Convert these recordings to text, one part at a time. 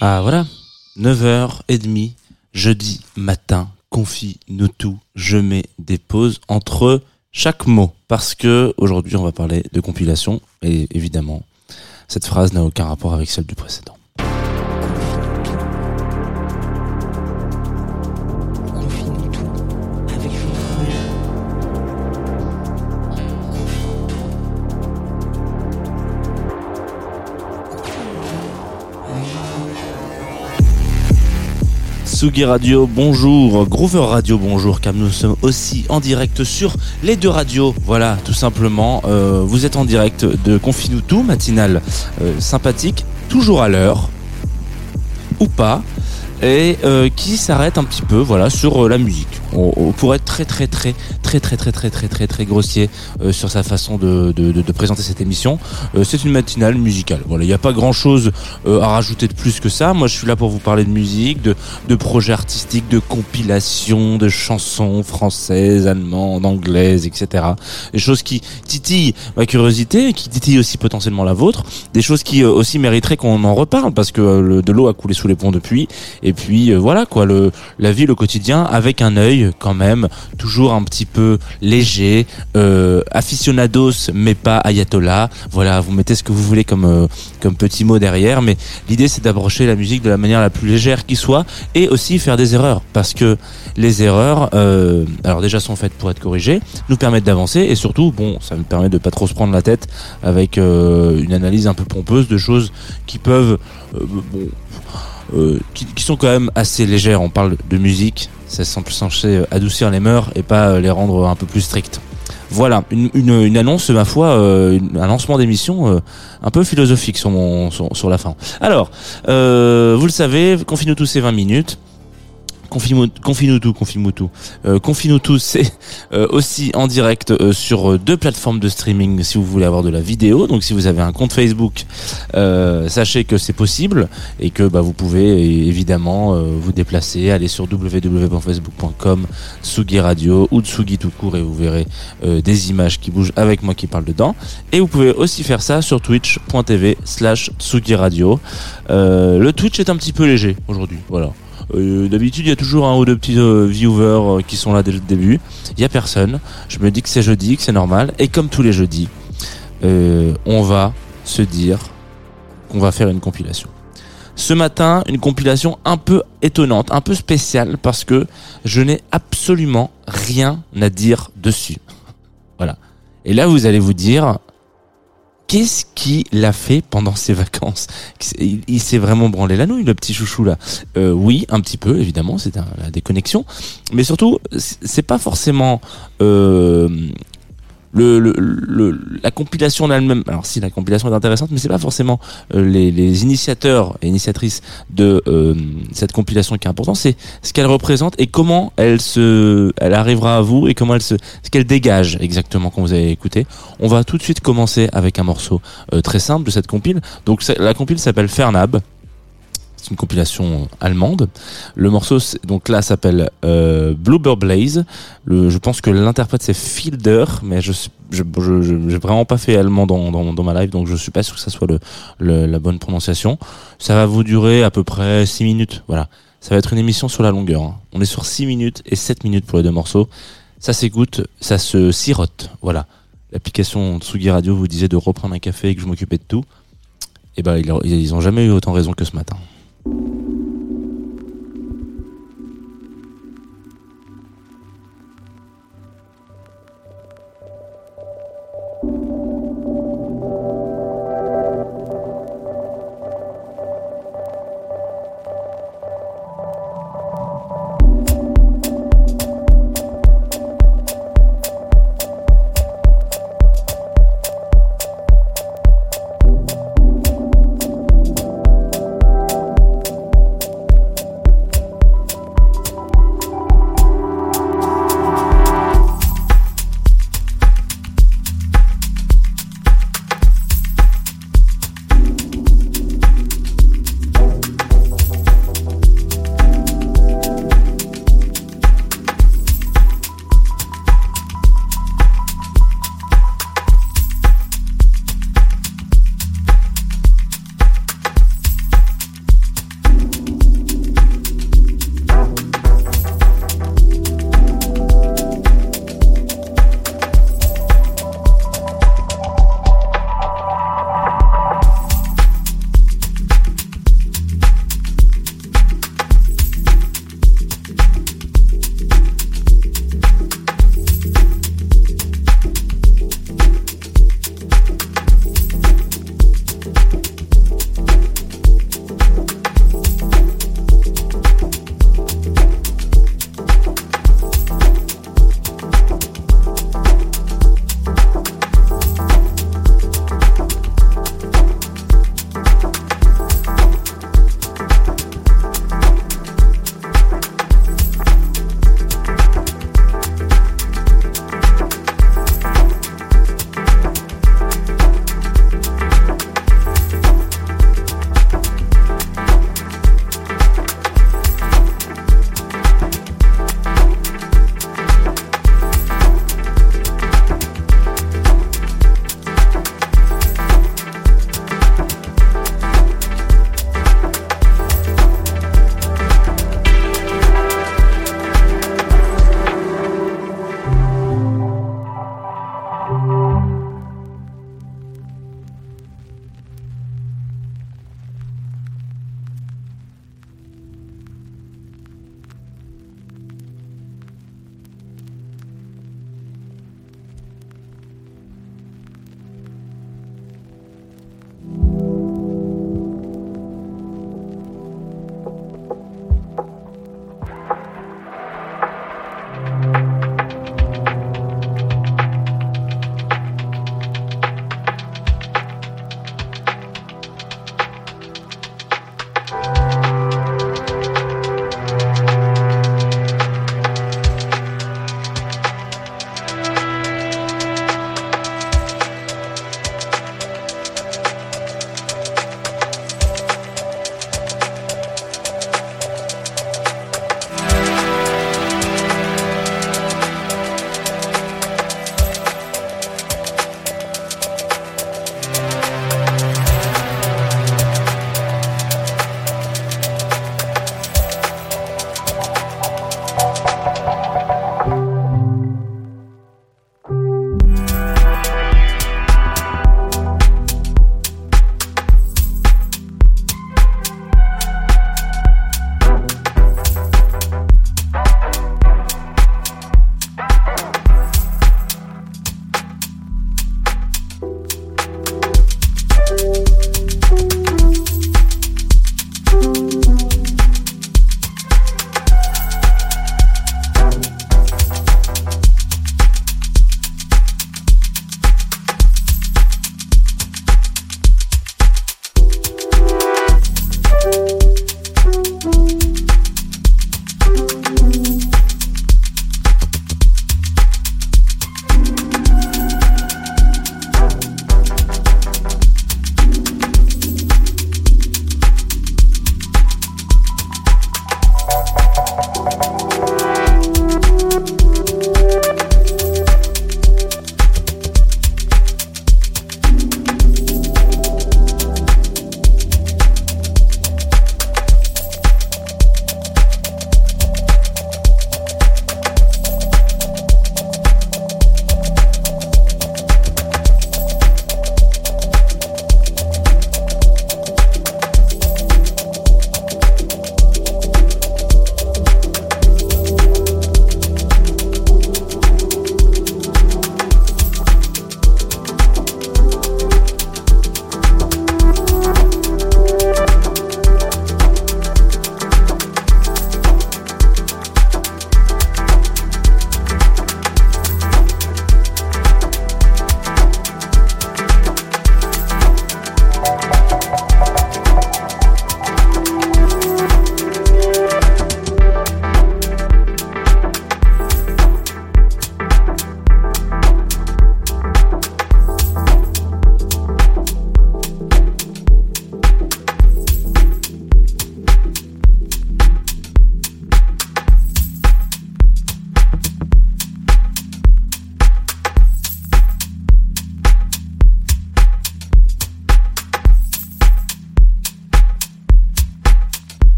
Ah voilà, 9h30, jeudi matin, confie-nous tout, je mets des pauses entre chaque mot, parce que aujourd'hui on va parler de compilation, et évidemment, cette phrase n'a aucun rapport avec celle du précédent. Sugi Radio, bonjour. Groover Radio, bonjour, car nous sommes aussi en direct sur les deux radios. Voilà, tout simplement. Euh, vous êtes en direct de Confine-nous tout, matinale euh, sympathique, toujours à l'heure, ou pas, et euh, qui s'arrête un petit peu, voilà, sur la musique. On, pourrait être très très très très très très très très très très grossier euh, sur sa façon de, de, présenter cette émission. Euh, c'est une matinale musicale. Voilà, il n'y a pas grand chose à rajouter de plus que ça. Moi, je suis là pour vous parler de musique, de, de projets artistiques, de compilations, de chansons françaises, allemandes, anglaises, etc. Des choses qui titillent ma curiosité, qui titillent aussi potentiellement la vôtre. Des choses qui euh, aussi mériteraient qu'on en reparle parce que euh, le, de l'eau a coulé sous les ponts depuis. Et puis euh, voilà quoi, le, la vie, le quotidien, avec un œil quand même toujours un petit peu léger, euh, aficionados mais pas ayatollah. Voilà, vous mettez ce que vous voulez comme euh, petit mot derrière, mais l'idée c'est d'approcher la musique de la manière la plus légère qui soit et aussi faire des erreurs parce que les erreurs, euh, alors déjà sont faites pour être corrigées, nous permettent d'avancer et surtout, bon, ça me permet de pas trop se prendre la tête avec une analyse un peu pompeuse de choses qui peuvent, bon, qui sont quand même assez légères. On parle de musique, c'est censé adoucir les mœurs et pas euh, les rendre un peu plus strictes. Voilà, une, une, annonce, ma foi, euh, un lancement d'émission euh, un peu philosophique sur, sur, la fin. Alors, euh, vous le savez, confine-nous tous ces 20 minutes. Confie-nous tout, confie-nous tout. Euh, confie-nous tout, c'est euh, aussi en direct euh, sur euh, deux plateformes de streaming si vous voulez avoir de la vidéo. Donc si vous avez un compte Facebook, sachez que c'est possible et que bah, vous pouvez évidemment vous déplacer, aller sur www.facebook.com, Sugi Radio ou Tsugi tout court et vous verrez des images qui bougent avec moi qui parle dedans. Et vous pouvez aussi faire ça sur twitch.tv slash Tsugi Radio. Le Twitch est un petit peu léger aujourd'hui, voilà. Euh, D'habitude, il y a toujours un ou deux petits euh, viewers euh, qui sont là dès le début. Il y a personne. Je me dis que c'est jeudi, que c'est normal. Et comme tous les jeudis, on va se dire qu'on va faire une compilation. Ce matin, une compilation un peu étonnante, un peu spéciale, parce que je n'ai absolument rien à dire dessus. Voilà. Et là, vous allez vous dire, qu'est-ce qu'il a fait pendant ses vacances Il, s'est vraiment branlé la nouille, le petit chouchou là. Euh, oui, un petit peu, évidemment, c'est la déconnexion. Mais surtout, c'est c'est pas forcément euh, le, le, la compilation en elle-même. Alors si la compilation est intéressante, mais c'est pas forcément euh, les, les initiateurs et initiatrices de euh, cette compilation qui est important. C'est ce qu'elle représente et comment elle se, elle arrivera à vous et comment elle se, ce qu'elle dégage exactement quand vous avez écouté. On va tout de suite commencer avec un morceau euh, très simple de cette compile. Donc la compile s'appelle Fernab. Une compilation allemande. Le morceau, donc là, s'appelle euh, Bluebird Blaze. Je pense que l'interprète c'est Fielder, mais je suis- je je- j'ai vraiment pas fait allemand dans, dans, ma live, donc je suis pas sûr que ça soit le, la bonne prononciation. Ça va vous durer à peu près 6 minutes. Voilà. Ça va être une émission sur la longueur. hein. On est sur 6 minutes et 7 minutes pour les deux morceaux. Ça s'écoute, ça se sirote. Voilà. L'application Tsugi Radio vous disait de reprendre un café et que je m'occupais de tout. Et ben ils, ils ont jamais eu autant raison que ce matin. thank you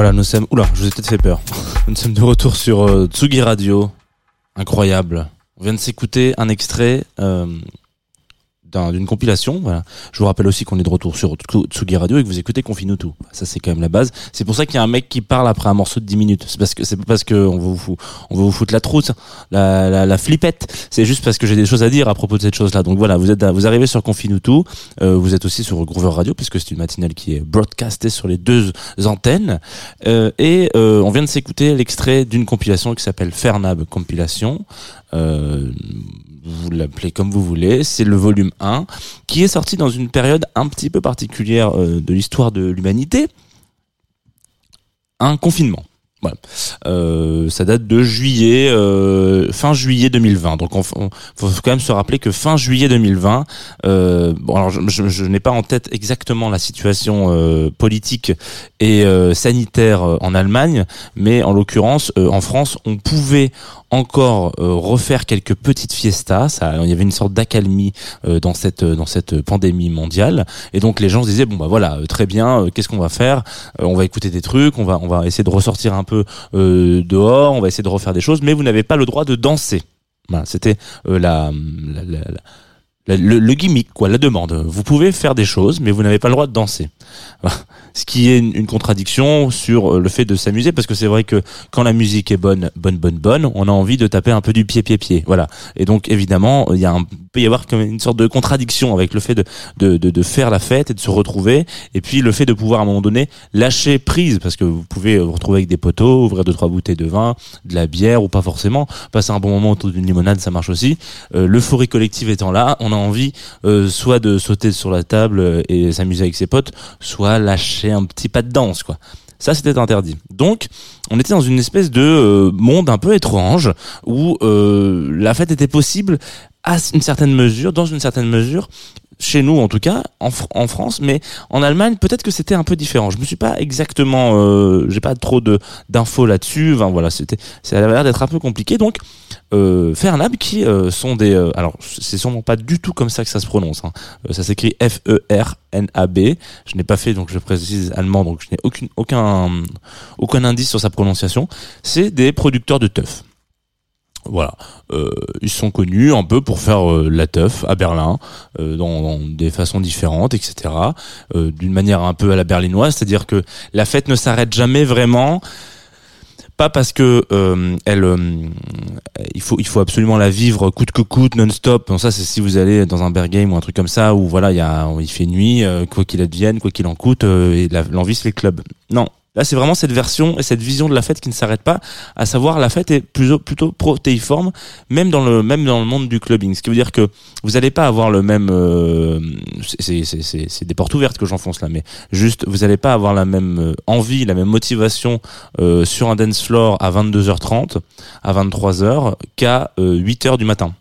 Voilà, nous sommes. Oula, je vous ai peut-être fait peur. Nous sommes de retour sur euh, Tsugi Radio. Incroyable. On vient de s'écouter un extrait euh, d'un- d'une compilation. Voilà. Je vous rappelle aussi qu'on est de retour sur Tsu- Tsugi Radio et que vous écoutez Confine tout. Ça, c'est quand même la base. C'est pour ça qu'il y a un mec qui parle après un morceau de 10 minutes. C'est parce que c'est pas parce que on veut vous on vous foutre la trousse, la, la, la flippette. C'est juste parce que j'ai des choses à dire à propos de cette chose-là. Donc voilà, vous êtes, vous arrivez sur Confine tout. Euh, vous êtes aussi sur Groover Radio puisque c'est une matinale qui est broadcastée sur les deux antennes. Euh, et euh, on vient de s'écouter l'extrait d'une compilation qui s'appelle Fernab Compilation. Euh, vous l'appelez comme vous voulez. C'est le volume 1 qui est sorti dans une période un petit peu particulière euh, de l'histoire de l'humanité. Un confinement. Voilà. Euh, ça date de juillet, fin juillet 2020. Donc, on, faut quand même se rappeler que fin juillet 2020. Euh, bon, alors je, n'ai pas en tête exactement la situation politique et sanitaire en Allemagne, mais en l'occurrence, en France, on pouvait encore euh, refaire quelques petites fiestas. Ça, il y avait une sorte d'accalmie euh, dans cette dans cette pandémie mondiale, et donc les gens se disaient bon bah voilà, euh, très bien, euh, qu'est-ce qu'on va faire? Euh, On va écouter des trucs, on va on va essayer de ressortir un peu euh, dehors, on va essayer de refaire des choses, mais vous n'avez pas le droit de danser. Voilà, c'était la- la- la- la- le, le gimmick, quoi, la demande. Vous pouvez faire des choses, mais vous n'avez pas le droit de danser. Ce qui est une, contradiction sur euh, le fait de s'amuser, parce que c'est vrai que quand la musique est bonne, bonne, bonne, bonne, on a envie de taper un peu du pied, pied, pied. Voilà. Et donc évidemment, il y a un, peut y avoir comme une sorte de contradiction avec le fait de, de, de, de faire la fête et de se retrouver, et puis le fait de pouvoir à un moment donné lâcher prise, parce que vous pouvez vous retrouver avec des poteaux, ouvrir deux trois bouteilles de vin, de la bière ou pas forcément, passer un bon moment autour d'une limonade, ça marche aussi. Euh, L'euphorie collective étant là, a envie euh, soit de sauter sur la table euh, et s'amuser avec ses potes, soit lâcher un petit pas de danse, quoi. Ça, c'était interdit. Donc, on était dans une espèce de euh, monde un peu étrange où la fête était possible à une certaine mesure, dans une certaine mesure, chez nous en tout cas, en, en France, mais en Allemagne, peut-être que c'était un peu différent. Je me suis pas exactement, euh, j'ai pas trop de d'infos là-dessus. Enfin voilà, c'était, ça avait l'air d'être un peu compliqué. Donc, euh, Fernab qui euh, sont des, euh, alors c'est sûrement pas du tout comme ça que ça se prononce. hein. Euh, ça s'écrit F E R N A B. Je n'ai pas fait donc je précise allemand, donc je n'ai aucune aucun aucun indice sur sa prononciation. C'est des producteurs de teuf. Voilà, Euh, ils sont connus un peu pour faire euh, la teuf à Berlin, euh, dans, dans des façons différentes, etc. Euh, D'une manière un peu à la berlinoise, c'est-à-dire que la fête ne s'arrête jamais vraiment. Pas parce que euh, elle, euh, il faut il faut absolument la vivre coûte que coûte non-stop. Bon, ça c'est si vous allez dans un Bergame ou un truc comme ça où voilà il y a il fait nuit quoi qu'il advienne quoi qu'il en coûte et l'envie c'est les clubs. Non, là c'est vraiment cette version et cette vision de la fête qui ne s'arrête pas. À savoir la fête est plutôt protéiforme même dans le même dans le monde du clubbing. Ce qui veut dire que vous allez pas avoir le même euh, c'est des portes ouvertes que j'enfonce là mais juste vous allez pas avoir la même euh, envie, la même motivation euh, sur un dance floor à 22h30, à 23h qu'à euh, 8h du matin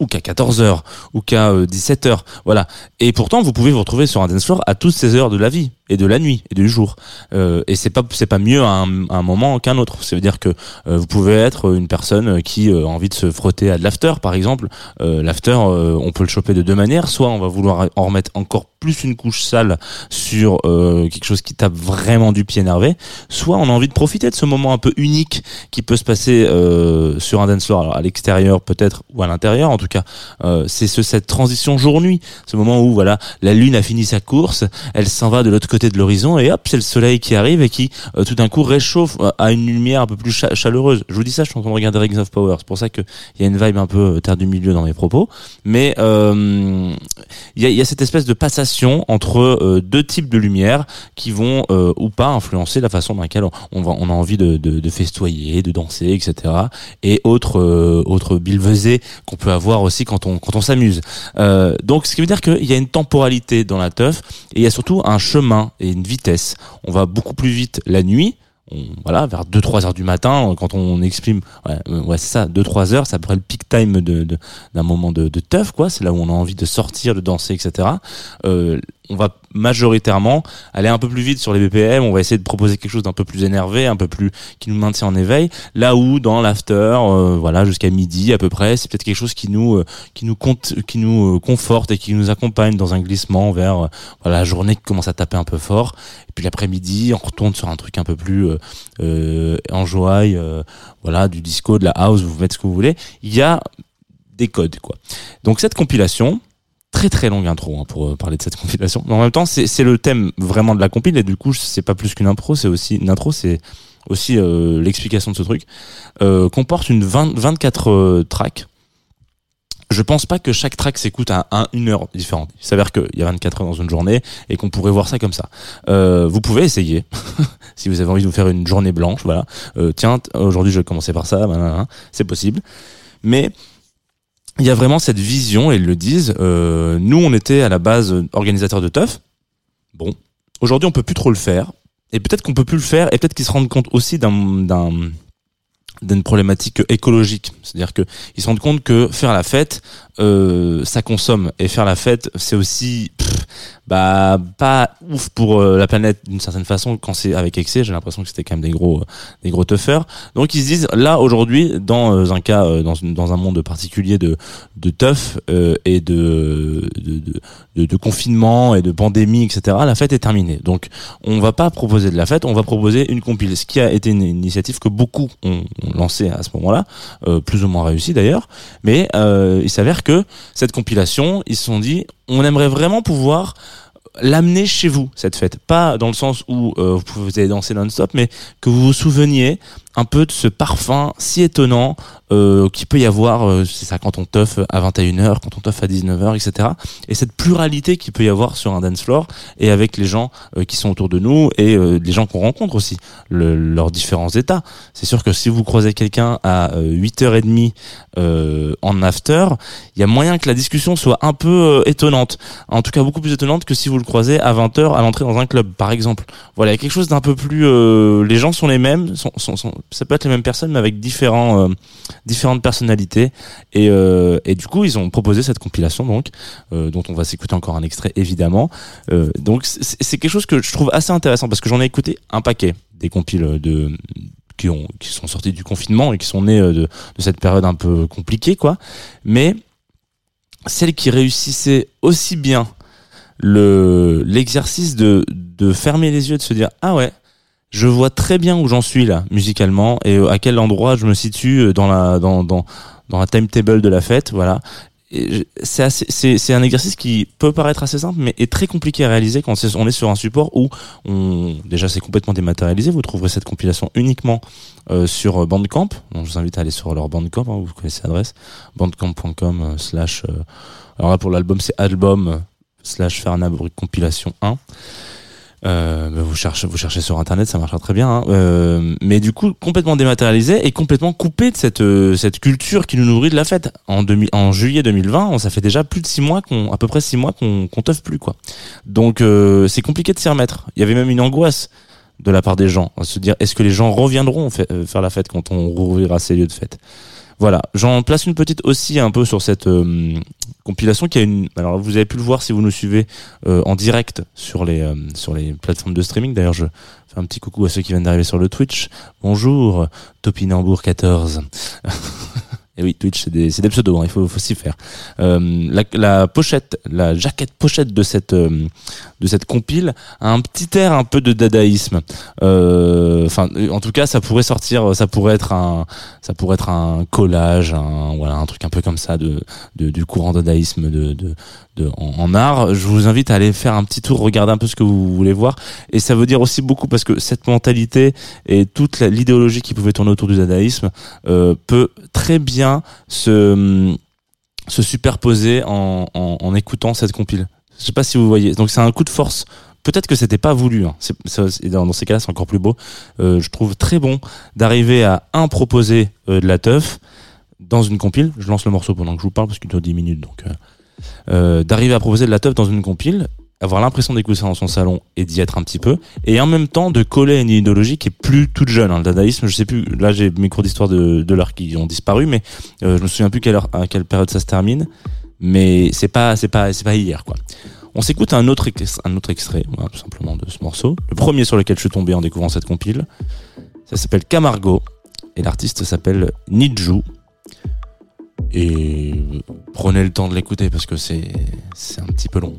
ou qu'à 14h ou qu'à euh, 17h voilà et pourtant vous pouvez vous retrouver sur un dance floor à toutes ces heures de la vie et de la nuit et du jour. Euh, et c'est pas c'est pas mieux à un, à un moment qu'un autre. Ça veut dire que euh, vous pouvez être une personne qui euh, a envie de se frotter à de l'after par exemple. Euh, l'after euh, on peut le choper de deux manières. Soit on va vouloir en remettre encore plus une couche sale sur euh, quelque chose qui tape vraiment du pied énervé. Soit on a envie de profiter de ce moment un peu unique qui peut se passer euh, sur un dance floor. Alors à l'extérieur peut-être ou à l'intérieur en tout cas. Euh, c'est ce, cette transition jour-nuit. Ce moment où voilà la lune a fini sa course elle s'en va de l'autre côté de l'horizon et hop c'est le soleil qui arrive et qui euh, tout d'un coup réchauffe euh, à une lumière un peu plus cha- chaleureuse je vous dis ça je suis en train de regarder Rings of Power c'est pour ça que il y a une vibe un peu euh, terre du milieu dans mes propos mais il y, a, cette espèce de passation entre deux types de lumière qui vont ou pas influencer la façon dans laquelle on, on a envie de, festoyer, de danser, etc. Et autres autres bilvesées qu'on peut avoir aussi quand on quand on s'amuse. Donc, ce qui veut dire qu'il y a une temporalité dans la teuf et il y a surtout un chemin et une vitesse. On va beaucoup plus vite la nuit. Vers 2-3 heures du matin, quand on exprime, euh, c'est ça, 2-3 heures, c'est après le peak time d'un moment de, de. C'est là où on a envie de sortir, de danser, etc. on va majoritairement aller un peu plus vite sur les BPM, on va essayer de proposer quelque chose d'un peu plus énervé, un peu plus qui nous maintient en éveil. Là où dans l'after, euh, voilà, jusqu'à midi à peu près, c'est peut-être quelque chose qui nous euh, qui nous compte, qui nous euh, conforte et qui nous accompagne dans un glissement vers euh, voilà la journée qui commence à taper un peu fort. Et puis l'après-midi, on retourne sur un truc un peu plus euh, enjoy, voilà, du disco, de la house, vous mettez ce que vous voulez. Il y a des codes quoi. Donc cette compilation très très longue intro hein, pour euh, parler de cette compilation. Mais en même temps, c'est le thème vraiment de la compile et du coup, c'est pas plus qu'une impro, c'est aussi une intro, c'est aussi euh, l'explication de ce truc. Euh, comporte une 20, 24 euh, tracks. Je pense pas que chaque track s'écoute à un, une heure différente. Il s'avère qu'il y a 24 heures dans une journée et qu'on pourrait voir ça comme ça. Euh, vous pouvez essayer si vous avez envie de vous faire une journée blanche. Voilà. Euh, tiens, aujourd'hui je vais commencer par ça. C'est possible. Mais il y a vraiment cette vision, et ils le disent. Euh, nous, on était à la base organisateurs de teuf. Bon, aujourd'hui, on peut plus trop le faire. Et peut-être qu'on peut plus le faire, et peut-être qu'ils se rendent compte aussi d'un d'une problématique écologique, c'est-à-dire que ils se rendent compte que faire la fête, euh, ça consomme, et faire la fête, c'est aussi bah pas ouf pour euh, la planète d'une certaine façon quand c'est avec excès. J'ai l'impression que c'était quand même des gros des gros teufeurs. Donc ils se disent là aujourd'hui dans euh, un cas euh, dans dans un monde particulier de de teuf euh, et de de, de confinement et de pandémie etc. La fête est terminée. Donc on va pas proposer de la fête, on va proposer une compile. Ce qui a été une initiative que beaucoup ont, ont lancé à ce moment-là, euh, plus ou moins réussi d'ailleurs. Mais euh, il s'avère que cette compilation, ils se sont dit, on aimerait vraiment pouvoir l'amener chez vous cette fête. Pas dans le sens où euh, vous pouvez danser non-stop mais que vous vous souveniez un peu de ce parfum si étonnant euh, qu'il peut y avoir euh, c'est ça quand on teuf à 21h quand on teuf à 19h etc et cette pluralité qu'il peut y avoir sur un dance floor et avec les gens euh, qui sont autour de nous et euh, les gens qu'on rencontre aussi le- leurs différents états. C'est sûr que si vous croisez quelqu'un à euh, 8h30 euh, en after il y a moyen que la discussion soit un peu étonnante. En tout cas beaucoup plus étonnante que si vous le croisez à 20h à l'entrée dans un club par exemple. Voilà il y a quelque chose d'un peu plus les gens sont les mêmes sont, sont, sont- ça peut être les mêmes personnes mais avec différents euh, différentes personnalités. Et, euh, et du coup ils ont proposé cette compilation donc euh, dont on va s'écouter encore un extrait évidemment. Euh, donc c'est quelque chose que je trouve assez intéressant parce que j'en ai écouté un paquet des compiles de qui ont qui sont sortis du confinement et qui sont nés euh, de, de cette période un peu compliquée quoi. Mais celle qui réussissait aussi bien le l'exercice de de fermer les yeux et de se dire ah ouais je vois très bien où j'en suis là musicalement et euh, à quel endroit je me situe euh, dans la dans dans dans la timetable de la fête voilà. C'est c'est un exercice qui peut paraître assez simple mais est très compliqué à réaliser quand on est sur un support où on déjà c'est complètement dématérialisé. Vous trouverez cette compilation uniquement euh, sur Bandcamp. Donc je vous invite à aller sur leur Bandcamp hein, vous connaissez l'adresse. Bandcamp.com euh, slash euh, alors là pour l'album c'est album euh, slash compilation 1 euh, vous cherchez vous cherchez sur internet ça marchera très bien hein. Euh, mais du coup complètement dématérialisé et complètement coupé de cette euh, cette culture qui nous nourrit de la fête. En 2000 en juillet 2020 on- ça fait déjà plus de six mois qu'on à peu près six mois qu'on qu'on teuf plus quoi. Donc euh, c'est compliqué de s'y remettre. Il y avait même une angoisse de la part des gens à se dire est-ce que les gens reviendront euh, faire la fête quand on rouvrira ces lieux de fête? Voilà, j'en place une petite aussi un peu sur cette euh, compilation qui a une. Alors vous avez pu le voir si vous nous suivez euh, en direct sur les euh, sur les plateformes de streaming. D'ailleurs, je fais un petit coucou à ceux qui viennent d'arriver sur le Twitch. Bonjour, Topinambour 14. Et oui, Twitch, c'est des, des pseudos, hein, il faut, faut s'y faire. Euh, la, pochette, la jaquette pochette de cette, euh, de cette compile a un petit air un peu de dadaïsme. Euh, Enfin, en tout cas, ça pourrait sortir, ça pourrait être un, ça pourrait être un collage, un, voilà, un truc un peu comme ça de, du courant dadaïsme de, de, en, art. Je vous invite à aller faire un petit tour, regarder un peu ce que vous voulez voir. Et ça veut dire aussi beaucoup parce que cette mentalité et toute l'idéologie qui pouvait tourner autour du dadaïsme peut très bien se se superposer en, écoutant cette compile. Je sais pas si vous voyez. Donc c'est un coup de force. Peut-être que c'était pas voulu. Hein. Dans, ces cas-là, c'est encore plus beau. Euh, je trouve très bon d'arriver à un proposer euh, de la teuf dans une compile. Je lance le morceau pendant que je vous parle parce qu'il dure 10 minutes. Donc euh, d'arriver à proposer de la teuf dans une compile, avoir l'impression d'écouter ça dans son salon et d'y être un petit peu, et en même temps de coller à une idéologie qui est plus toute jeune. Hein. Le dadaïsme, je sais plus, là j'ai mes cours d'histoire de, de l'art qui ont disparu, mais euh, je me souviens plus quelle heure, à quelle période ça se termine, mais c'est pas, c'est pas, c'est pas hier, quoi. On s'écoute un autre, un autre extrait, tout simplement, de ce morceau. Le premier sur lequel je suis tombé en découvrant cette compile. Ça s'appelle Camargo, et l'artiste s'appelle Niju et euh, prenez le temps de l'écouter parce que c'est un petit peu long.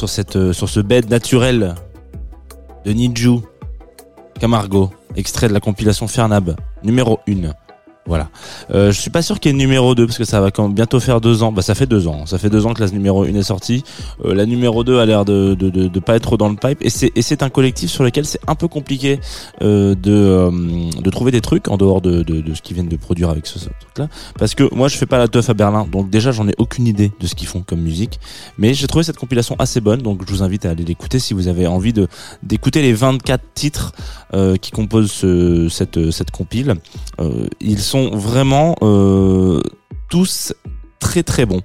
Sur cette euh, sur ce bed naturel de Niju Camargo, extrait de la compilation Fernab, numéro 1. Voilà. Euh, je suis pas sûr qu'il y ait numéro 2 parce que ça va quand bientôt faire deux ans. Bah ça fait deux ans. Ça fait deux ans que la numéro 1 est sortie. Euh, la numéro 2 a l'air de, de, de, de pas être dans le pipe et c'est et c'est un collectif sur lequel c'est un peu compliqué euh, de euh, de trouver des trucs en dehors de, de, ce qu'ils viennent de produire avec ce, ce truc là parce que moi je fais pas la teuf à Berlin donc déjà j'en ai aucune idée de ce qu'ils font comme musique mais j'ai trouvé cette compilation assez bonne donc je vous invite à aller l'écouter si vous avez envie de d'écouter les 24 titres euh, qui composent ce- cette cette compile euh, ils sont vraiment euh, tous très très bons.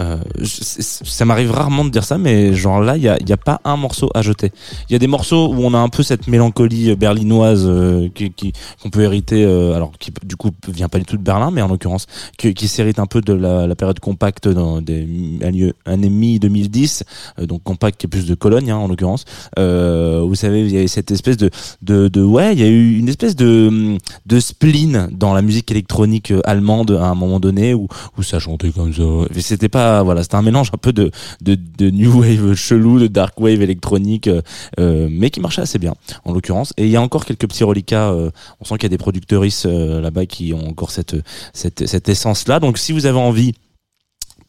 Euh, ça m'arrive rarement de dire ça, mais genre là, il y a, a pas un morceau à jeter. Il y a des morceaux où on a un peu cette mélancolie berlinoise euh, qui qu'on peut hériter, euh, alors qui du coup vient pas du tout de Berlin, mais en l'occurrence qui, s'hérite un peu de la, période compacte dans des années années mi 2010, euh, donc compact qui est plus de Cologne hein, en l'occurrence. Euh, vous savez, il y avait cette espèce de de, ouais, il y a eu une espèce de de spleen dans la musique électronique euh, allemande à un moment donné où où ça chantait comme ça. C'était pas voilà, c'était un mélange un peu de de, new wave chelou, de dark wave électronique, euh, euh, mais qui marchait assez bien en l'occurrence. Et il y a encore quelques petits reliquats. euh, on sent qu'il y a des productrices euh, là-bas qui ont encore cette cette cette essence là. Donc si vous avez envie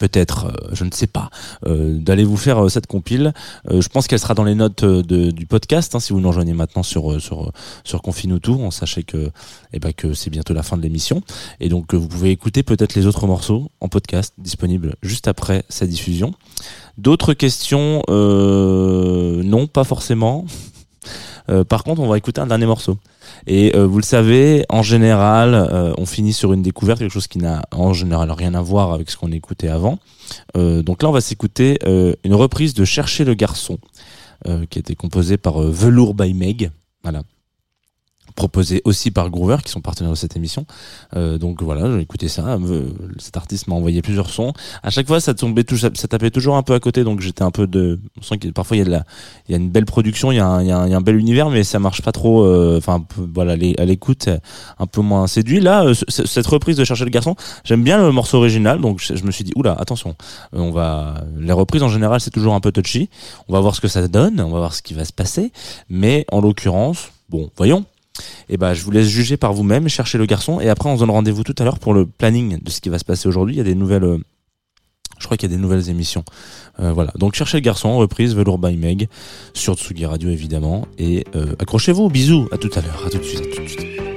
peut-être, euh, je ne sais pas, euh, d'aller vous faire euh, cette compile. Je pense qu'elle sera dans les notes du podcast. hein, si vous nous rejoignez maintenant sur sur sur Confine tout, on sachez que eh ben que c'est bientôt la fin de l'émission et donc vous pouvez écouter peut-être les autres morceaux en podcast disponibles juste après sa diffusion. D'autres questions Non, pas forcément. Euh, par contre, on va écouter un dernier morceau. Et euh, vous le savez, en général, euh, on finit sur une découverte, quelque chose qui n'a en général rien à voir avec ce qu'on écoutait avant. Euh, donc là, on va s'écouter euh, une reprise de Chercher le garçon, euh, qui a été composée par euh, Velour by Meg. Voilà. Proposé aussi par Groover, qui sont partenaires de cette émission. Euh, donc voilà, j'ai écouté ça. Euh, cet artiste m'a envoyé plusieurs sons. À chaque fois, ça tombait, ça, tapait toujours un peu à côté. Donc j'étais un peu de. On sent que parfois il y a de la, il y a une belle production, il y a un, il y a un, bel univers, mais ça marche pas trop. euh, Enfin, voilà, à l'écoute, un peu moins séduit. Là, ce- cette reprise de Chercher le garçon, j'aime bien le morceau original, donc je, me suis dit, oula, attention, on va. Les reprises en général, c'est toujours un peu touchy. On va voir ce que ça donne, on va voir ce qui va se passer. Mais en l'occurrence, bon, voyons. Et ben, je vous laisse juger par vous-même, chercher le garçon, et après on se donne rendez-vous tout à l'heure pour le planning de ce qui va se passer aujourd'hui. Il y a des nouvelles. euh, je crois qu'il y a des nouvelles émissions. Euh, voilà. Donc cherchez le garçon, reprise Velour by Meg sur Tsugi Radio évidemment. Et euh, accrochez-vous, bisous, à tout à l'heure, à tout de suite, à tout de suite.